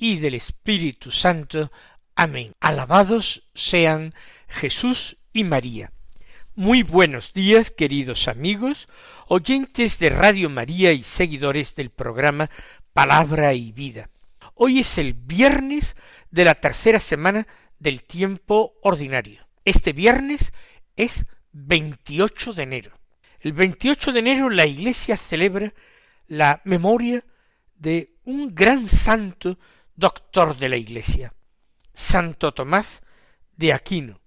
y del Espíritu Santo. Amén. Alabados sean Jesús y María. Muy buenos días, queridos amigos, oyentes de Radio María y seguidores del programa Palabra y Vida. Hoy es el viernes de la tercera semana del tiempo ordinario. Este viernes es 28 de enero. El 28 de enero la Iglesia celebra la memoria de un gran santo doctor de la Iglesia, Santo Tomás de Aquino,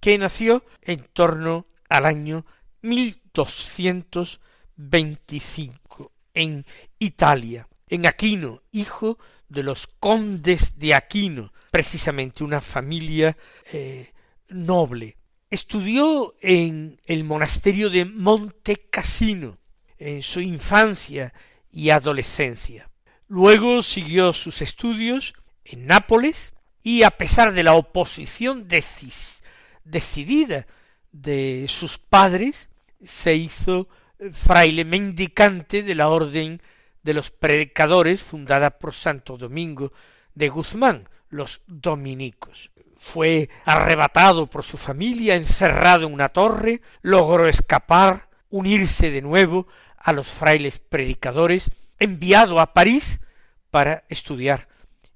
que nació en torno al año 1225 en Italia, en Aquino, hijo de los condes de Aquino, precisamente una familia eh, noble. Estudió en el monasterio de Monte Cassino en su infancia y adolescencia. Luego siguió sus estudios en Nápoles y a pesar de la oposición decidida de sus padres, se hizo fraile mendicante de la orden de los predicadores fundada por Santo Domingo de Guzmán, los dominicos. Fue arrebatado por su familia, encerrado en una torre, logró escapar, unirse de nuevo a los frailes predicadores, enviado a París para estudiar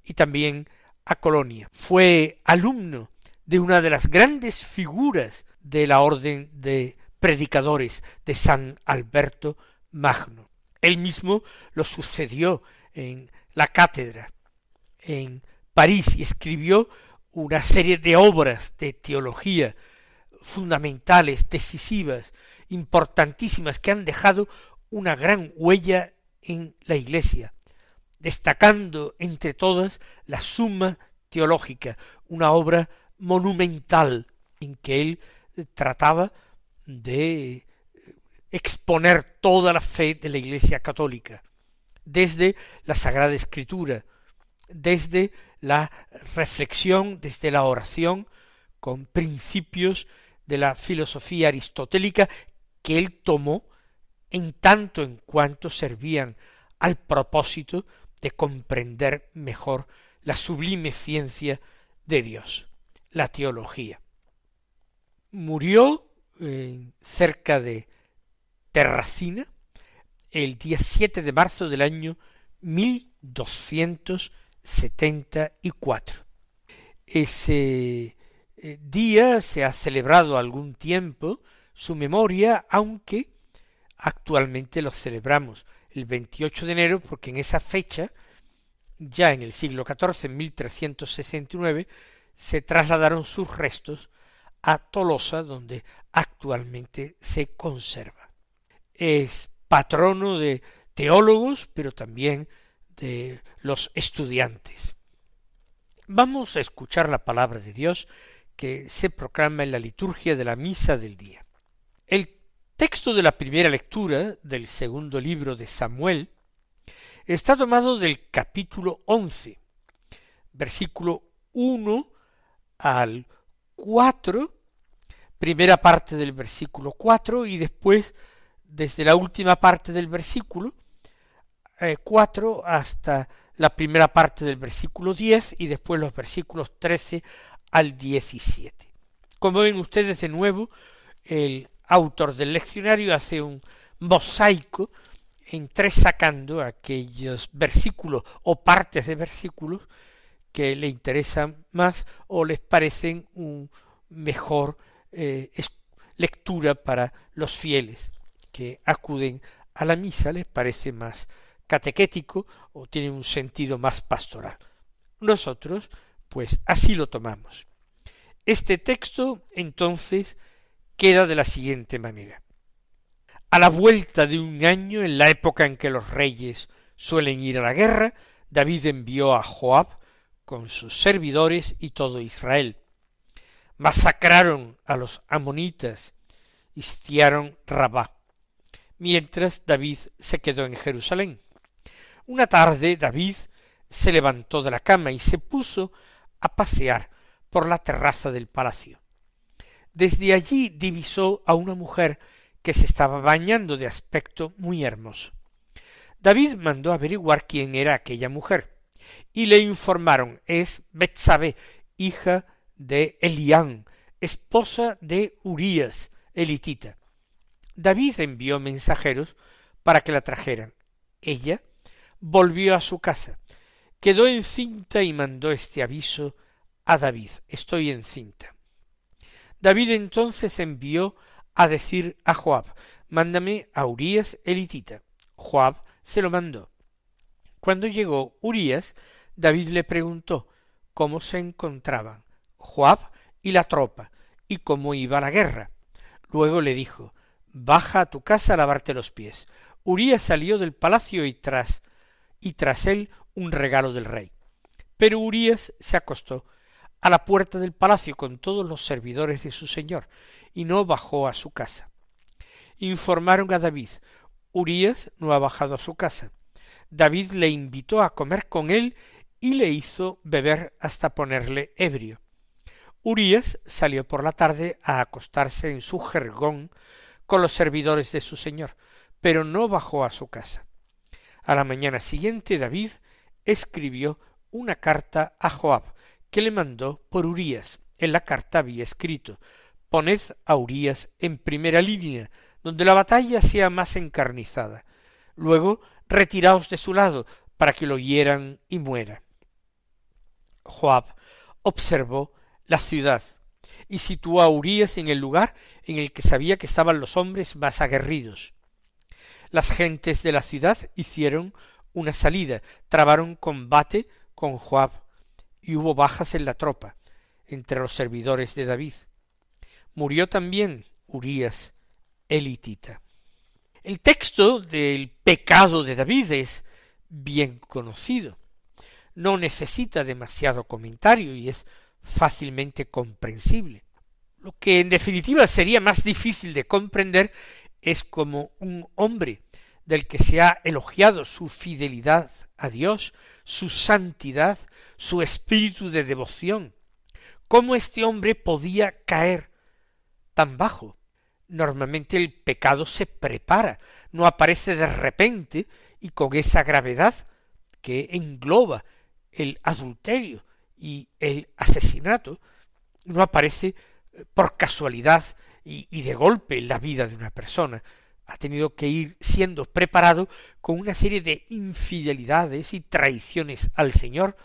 y también a Colonia. Fue alumno de una de las grandes figuras de la orden de predicadores de San Alberto Magno. Él mismo lo sucedió en la cátedra en París y escribió una serie de obras de teología fundamentales, decisivas, importantísimas, que han dejado una gran huella en la Iglesia, destacando entre todas la Suma Teológica, una obra monumental en que él trataba de exponer toda la fe de la Iglesia católica, desde la Sagrada Escritura, desde la reflexión, desde la oración, con principios de la filosofía aristotélica que él tomó en tanto en cuanto servían al propósito de comprender mejor la sublime ciencia de Dios, la teología. Murió cerca de Terracina el día 7 de marzo del año 1274. Ese eh, día se ha celebrado algún tiempo su memoria, aunque actualmente lo celebramos el 28 de enero porque en esa fecha, ya en el siglo XIV, en 1369, se trasladaron sus restos a Tolosa, donde actualmente se conserva. Es patrono de teólogos, pero también de los estudiantes. Vamos a escuchar la palabra de Dios que se proclama en la liturgia de la misa del día. El texto de la primera lectura del segundo libro de Samuel está tomado del capítulo once, versículo uno al cuatro, primera parte del versículo cuatro y después desde la última parte del versículo eh, cuatro hasta la primera parte del versículo diez y después los versículos trece al diecisiete. Como ven ustedes de nuevo, el autor del leccionario hace un mosaico entresacando aquellos versículos o partes de versículos que le interesan más o les parecen un mejor eh, lectura para los fieles que acuden a la misa les parece más catequético o tiene un sentido más pastoral. Nosotros, pues así lo tomamos. Este texto, entonces, queda de la siguiente manera. A la vuelta de un año, en la época en que los reyes suelen ir a la guerra, David envió a Joab con sus servidores y todo Israel. Masacraron a los amonitas y sitiaron Rabá, mientras David se quedó en Jerusalén. Una tarde David se levantó de la cama y se puso a pasear por la terraza del palacio. Desde allí divisó a una mujer que se estaba bañando de aspecto muy hermoso. David mandó averiguar quién era aquella mujer, y le informaron es Betsabé, hija de Elián, esposa de Urías, elitita. David envió mensajeros para que la trajeran. Ella volvió a su casa, quedó encinta y mandó este aviso a David estoy encinta. David entonces envió a decir a Joab mándame a Urías elitita. Joab se lo mandó. Cuando llegó Urías, David le preguntó cómo se encontraban Joab y la tropa y cómo iba la guerra. Luego le dijo baja a tu casa a lavarte los pies. Urías salió del palacio y tras y tras él un regalo del rey. Pero Urías se acostó a la puerta del palacio con todos los servidores de su señor, y no bajó a su casa. Informaron a David, Urías no ha bajado a su casa. David le invitó a comer con él y le hizo beber hasta ponerle ebrio. Urías salió por la tarde a acostarse en su jergón con los servidores de su señor, pero no bajó a su casa. A la mañana siguiente David escribió una carta a Joab, que le mandó por Urías. En la carta había escrito Poned a Urías en primera línea, donde la batalla sea más encarnizada. Luego retiraos de su lado, para que lo hieran y muera. Joab observó la ciudad y situó a Urías en el lugar en el que sabía que estaban los hombres más aguerridos. Las gentes de la ciudad hicieron una salida, trabaron combate con Joab y hubo bajas en la tropa, entre los servidores de David. Murió también Urías elitita. El texto del pecado de David es bien conocido. No necesita demasiado comentario y es fácilmente comprensible. Lo que en definitiva sería más difícil de comprender es como un hombre del que se ha elogiado su fidelidad a Dios, su santidad, su espíritu de devoción. ¿Cómo este hombre podía caer tan bajo? Normalmente el pecado se prepara, no aparece de repente y con esa gravedad que engloba el adulterio y el asesinato, no aparece por casualidad y, y de golpe en la vida de una persona, ha tenido que ir siendo preparado con una serie de infidelidades y traiciones al Señor,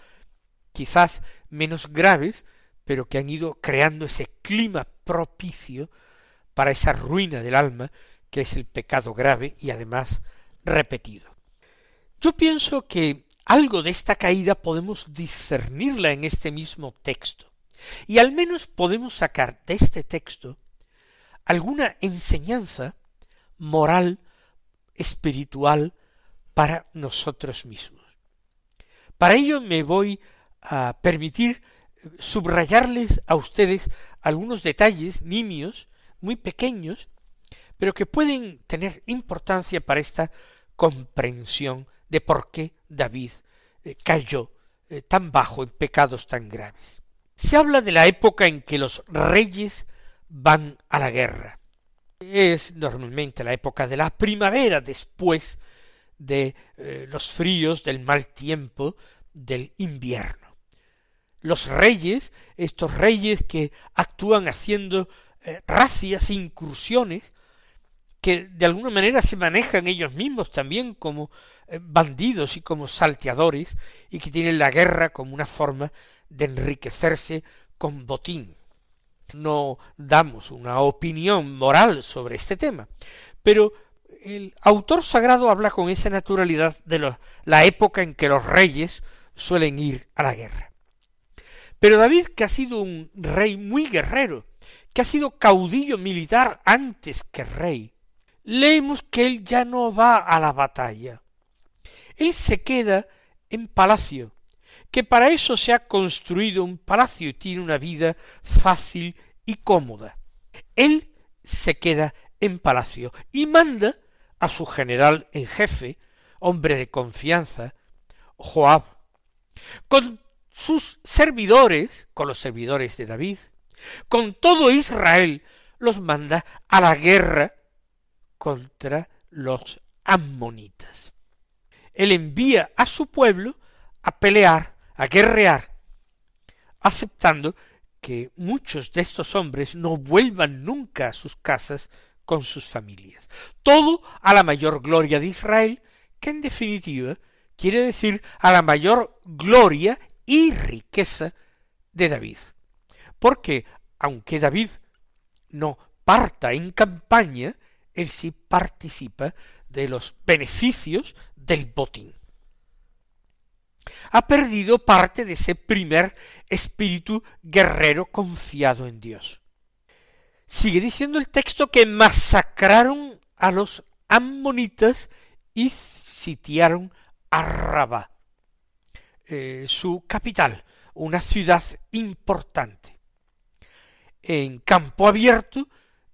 quizás menos graves, pero que han ido creando ese clima propicio para esa ruina del alma que es el pecado grave y además repetido. Yo pienso que algo de esta caída podemos discernirla en este mismo texto, y al menos podemos sacar de este texto alguna enseñanza moral, espiritual para nosotros mismos. Para ello me voy a permitir subrayarles a ustedes algunos detalles nimios, muy pequeños, pero que pueden tener importancia para esta comprensión de por qué David eh, cayó eh, tan bajo en pecados tan graves. Se habla de la época en que los reyes van a la guerra. Es normalmente la época de la primavera después de eh, los fríos, del mal tiempo, del invierno. Los reyes, estos reyes que actúan haciendo eh, racias, incursiones, que de alguna manera se manejan ellos mismos también como eh, bandidos y como salteadores, y que tienen la guerra como una forma de enriquecerse con botín no damos una opinión moral sobre este tema, pero el autor sagrado habla con esa naturalidad de la época en que los reyes suelen ir a la guerra. Pero David, que ha sido un rey muy guerrero, que ha sido caudillo militar antes que rey, leemos que él ya no va a la batalla. Él se queda en palacio, que para eso se ha construido un palacio y tiene una vida fácil y cómoda. Él se queda en palacio y manda a su general en jefe, hombre de confianza, Joab, con sus servidores, con los servidores de David, con todo Israel, los manda a la guerra contra los ammonitas. Él envía a su pueblo a pelear, a guerrear, aceptando que muchos de estos hombres no vuelvan nunca a sus casas con sus familias. Todo a la mayor gloria de Israel, que en definitiva quiere decir a la mayor gloria y riqueza de David. Porque aunque David no parta en campaña, él sí participa de los beneficios del botín. Ha perdido parte de ese primer espíritu guerrero confiado en Dios. Sigue diciendo el texto que masacraron a los ammonitas y sitiaron a Rabá, eh, su capital, una ciudad importante. En campo abierto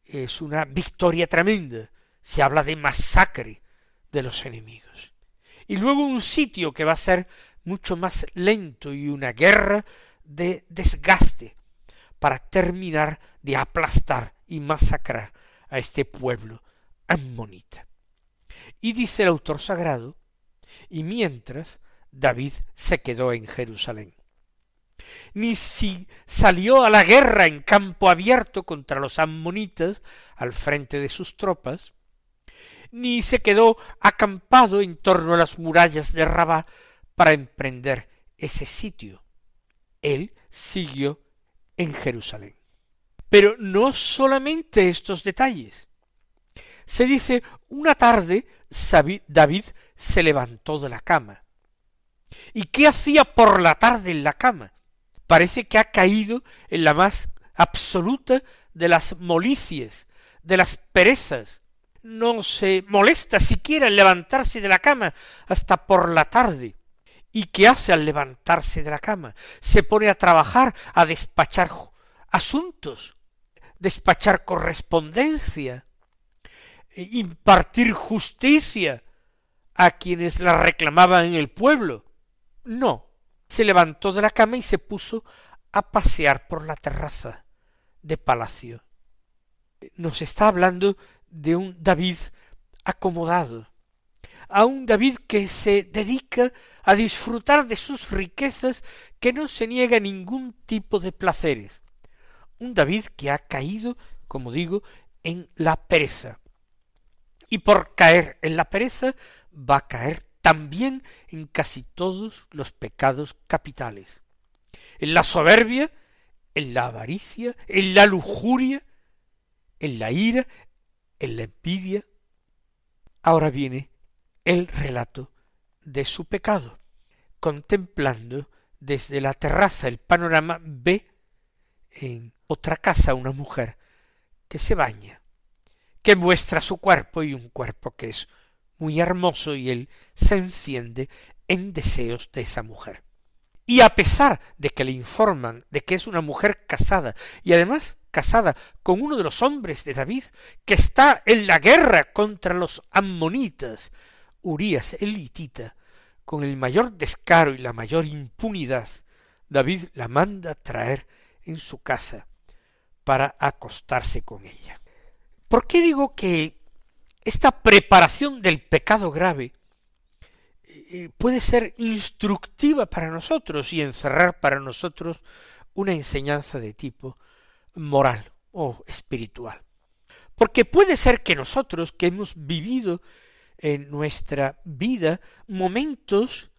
es una victoria tremenda, se habla de masacre de los enemigos. Y luego un sitio que va a ser mucho más lento y una guerra de desgaste para terminar de aplastar y masacrar a este pueblo ammonita. Y dice el autor sagrado, y mientras David se quedó en Jerusalén. Ni si salió a la guerra en campo abierto contra los ammonitas al frente de sus tropas, ni se quedó acampado en torno a las murallas de Rabá para emprender ese sitio. Él siguió en Jerusalén. Pero no solamente estos detalles. Se dice, una tarde David se levantó de la cama. ¿Y qué hacía por la tarde en la cama? Parece que ha caído en la más absoluta de las molicies, de las perezas. No se molesta siquiera en levantarse de la cama hasta por la tarde. ¿Y qué hace al levantarse de la cama? Se pone a trabajar, a despachar asuntos, despachar correspondencia, e impartir justicia a quienes la reclamaban en el pueblo. No, se levantó de la cama y se puso a pasear por la terraza de palacio. Nos está hablando de un David acomodado, a un David que se dedica a disfrutar de sus riquezas, que no se niega ningún tipo de placeres. Un David que ha caído, como digo, en la pereza. Y por caer en la pereza va a caer también en casi todos los pecados capitales. En la soberbia, en la avaricia, en la lujuria, en la ira, en la envidia. Ahora viene el relato de su pecado, contemplando desde la terraza el panorama ve en otra casa una mujer que se baña, que muestra su cuerpo y un cuerpo que es muy hermoso y él se enciende en deseos de esa mujer. Y a pesar de que le informan de que es una mujer casada y además casada con uno de los hombres de David que está en la guerra contra los ammonitas, Urías el hitita, con el mayor descaro y la mayor impunidad, David la manda traer en su casa para acostarse con ella. ¿Por qué digo que esta preparación del pecado grave eh, puede ser instructiva para nosotros y encerrar para nosotros una enseñanza de tipo moral o espiritual? Porque puede ser que nosotros que hemos vivido en nuestra vida momentos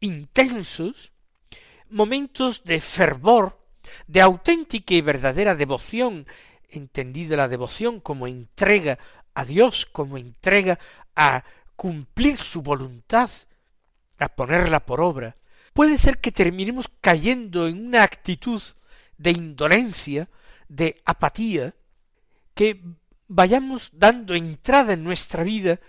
intensos, momentos de fervor, de auténtica y verdadera devoción, entendida la devoción como entrega a Dios, como entrega a cumplir su voluntad, a ponerla por obra, puede ser que terminemos cayendo en una actitud de indolencia, de apatía, que vayamos dando entrada en nuestra vida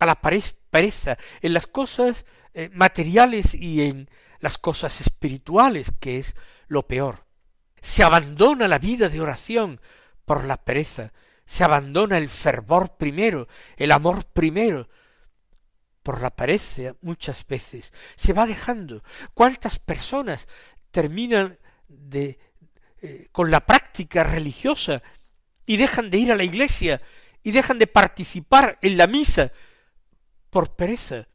a la pereza, en las cosas eh, materiales y en las cosas espirituales, que es lo peor. Se abandona la vida de oración por la pereza, se abandona el fervor primero, el amor primero, por la pereza muchas veces. Se va dejando. ¿Cuántas personas terminan de eh, con la práctica religiosa y dejan de ir a la iglesia y dejan de participar en la misa por pereza.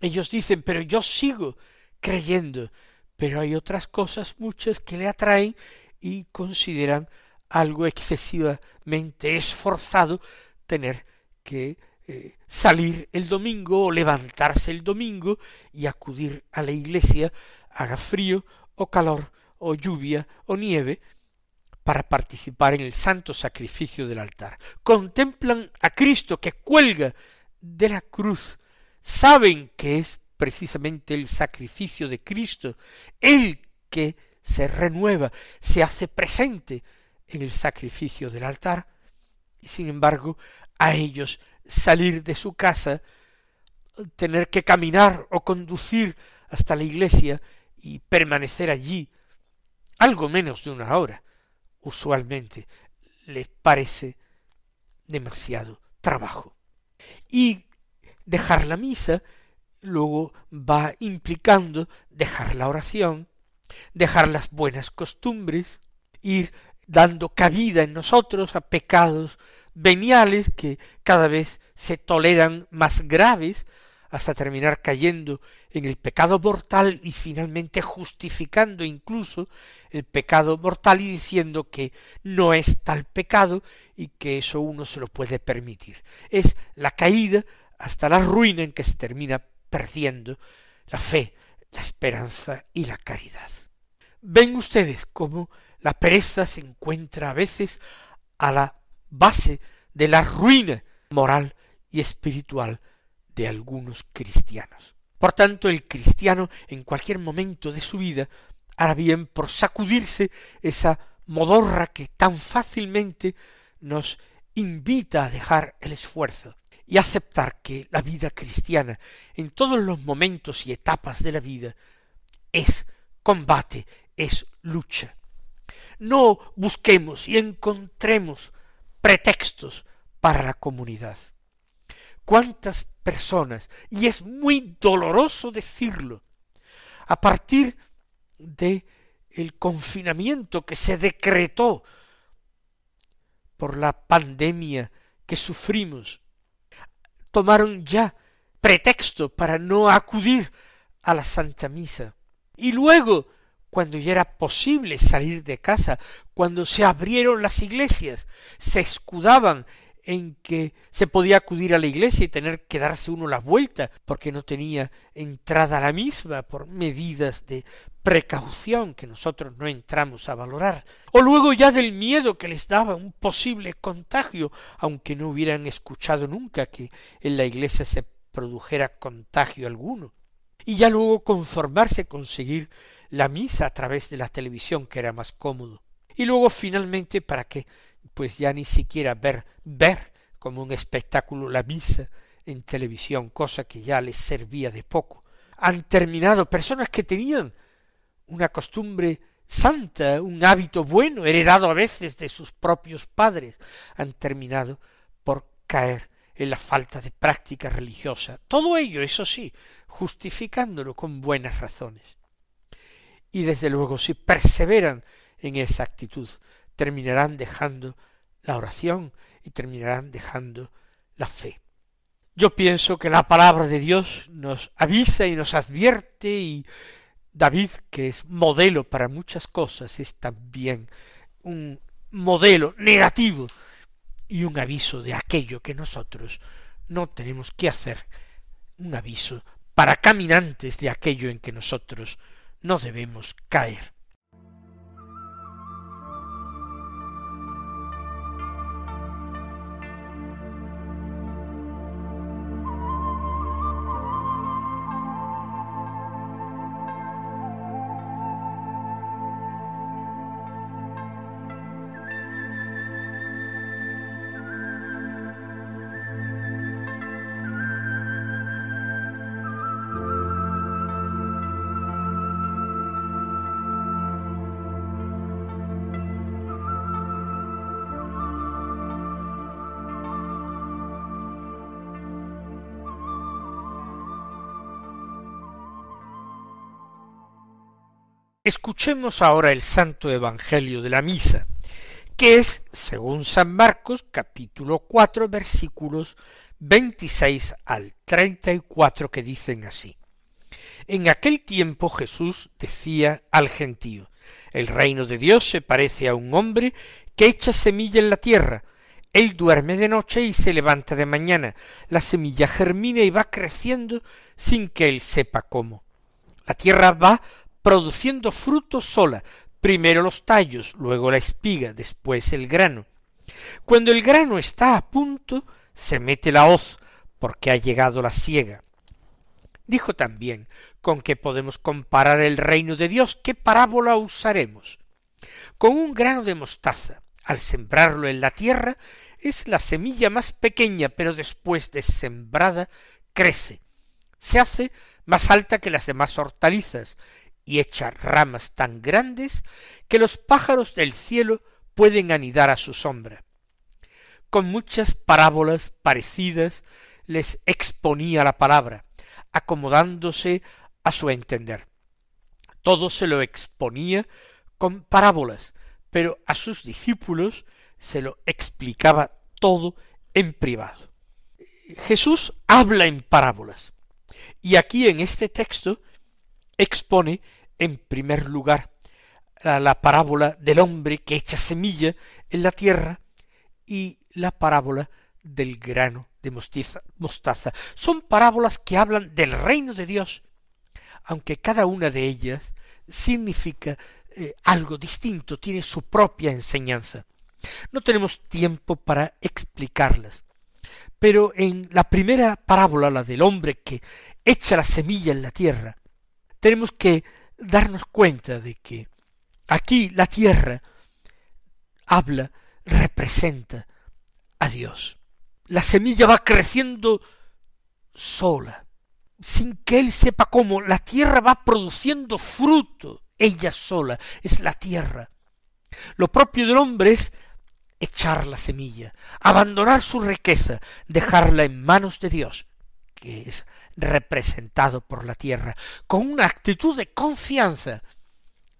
Ellos dicen, pero yo sigo creyendo, pero hay otras cosas muchas que le atraen y consideran algo excesivamente esforzado tener que eh, salir el domingo o levantarse el domingo y acudir a la iglesia, haga frío o calor o lluvia o nieve, para participar en el santo sacrificio del altar. Contemplan a Cristo que cuelga de la cruz, saben que es precisamente el sacrificio de Cristo, el que se renueva, se hace presente en el sacrificio del altar, y sin embargo a ellos salir de su casa, tener que caminar o conducir hasta la iglesia y permanecer allí algo menos de una hora, usualmente les parece demasiado trabajo. Y dejar la misa luego va implicando dejar la oración, dejar las buenas costumbres, ir dando cabida en nosotros a pecados veniales que cada vez se toleran más graves hasta terminar cayendo en el pecado mortal y finalmente justificando incluso el pecado mortal y diciendo que no es tal pecado y que eso uno se lo puede permitir. Es la caída hasta la ruina en que se termina perdiendo la fe, la esperanza y la caridad. Ven ustedes cómo la pereza se encuentra a veces a la base de la ruina moral y espiritual de algunos cristianos. Por tanto, el cristiano en cualquier momento de su vida hará bien por sacudirse esa modorra que tan fácilmente nos invita a dejar el esfuerzo y aceptar que la vida cristiana en todos los momentos y etapas de la vida es combate, es lucha. No busquemos y encontremos pretextos para la comunidad cuántas personas, y es muy doloroso decirlo, a partir de el confinamiento que se decretó por la pandemia que sufrimos, tomaron ya pretexto para no acudir a la Santa Misa. Y luego, cuando ya era posible salir de casa, cuando se abrieron las iglesias, se escudaban en que se podía acudir a la iglesia y tener que darse uno la vuelta porque no tenía entrada a la misma por medidas de precaución que nosotros no entramos a valorar, o luego ya del miedo que les daba un posible contagio, aunque no hubieran escuchado nunca que en la iglesia se produjera contagio alguno, y ya luego conformarse con seguir la misa a través de la televisión que era más cómodo, y luego finalmente para que pues ya ni siquiera ver, ver como un espectáculo la misa en televisión, cosa que ya les servía de poco. Han terminado personas que tenían una costumbre santa, un hábito bueno, heredado a veces de sus propios padres, han terminado por caer en la falta de práctica religiosa. Todo ello, eso sí, justificándolo con buenas razones. Y desde luego, si perseveran en esa actitud, terminarán dejando la oración y terminarán dejando la fe. Yo pienso que la palabra de Dios nos avisa y nos advierte y David, que es modelo para muchas cosas, es también un modelo negativo y un aviso de aquello que nosotros no tenemos que hacer, un aviso para caminantes de aquello en que nosotros no debemos caer. Escuchemos ahora el Santo Evangelio de la Misa, que es, según San Marcos, capítulo cuatro, versículos 26 al 34, que dicen así. En aquel tiempo Jesús decía al gentío, el reino de Dios se parece a un hombre que echa semilla en la tierra, él duerme de noche y se levanta de mañana. La semilla germina y va creciendo sin que él sepa cómo. La tierra va produciendo fruto sola, primero los tallos, luego la espiga, después el grano. Cuando el grano está a punto, se mete la hoz, porque ha llegado la siega. Dijo también con que podemos comparar el reino de Dios, ¿qué parábola usaremos? Con un grano de mostaza, al sembrarlo en la tierra, es la semilla más pequeña, pero después de sembrada crece, se hace más alta que las demás hortalizas y echa ramas tan grandes que los pájaros del cielo pueden anidar a su sombra. Con muchas parábolas parecidas les exponía la palabra, acomodándose a su entender. Todo se lo exponía con parábolas, pero a sus discípulos se lo explicaba todo en privado. Jesús habla en parábolas y aquí en este texto expone en primer lugar la, parábola del hombre que echa semilla en la tierra y la parábola del grano de mostaza. Son parábolas que hablan del reino de Dios, aunque cada una de ellas significa eh, algo distinto, tiene su propia enseñanza. No tenemos tiempo para explicarlas. Pero en la primera parábola, la del hombre que echa la semilla en la tierra, tenemos que darnos cuenta de que aquí la tierra habla, representa a Dios. La semilla va creciendo sola, sin que él sepa cómo. La tierra va produciendo fruto, ella sola, es la tierra. Lo propio del hombre es echar la semilla, abandonar su riqueza, dejarla en manos de Dios, que es representado por la tierra, con una actitud de confianza.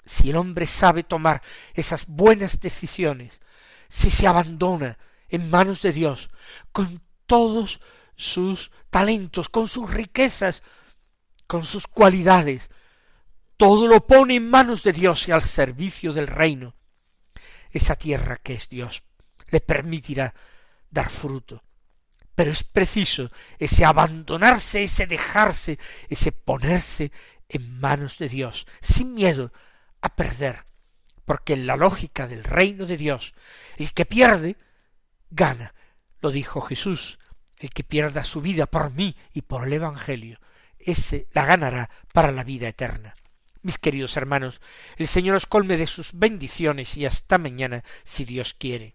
Si el hombre sabe tomar esas buenas decisiones, si se abandona en manos de Dios, con todos sus talentos, con sus riquezas, con sus cualidades, todo lo pone en manos de Dios y al servicio del reino. Esa tierra que es Dios le permitirá dar fruto. Pero es preciso ese abandonarse, ese dejarse, ese ponerse en manos de Dios, sin miedo a perder, porque en la lógica del reino de Dios, el que pierde, gana. Lo dijo Jesús, el que pierda su vida por mí y por el Evangelio, ese la ganará para la vida eterna. Mis queridos hermanos, el Señor os colme de sus bendiciones y hasta mañana, si Dios quiere.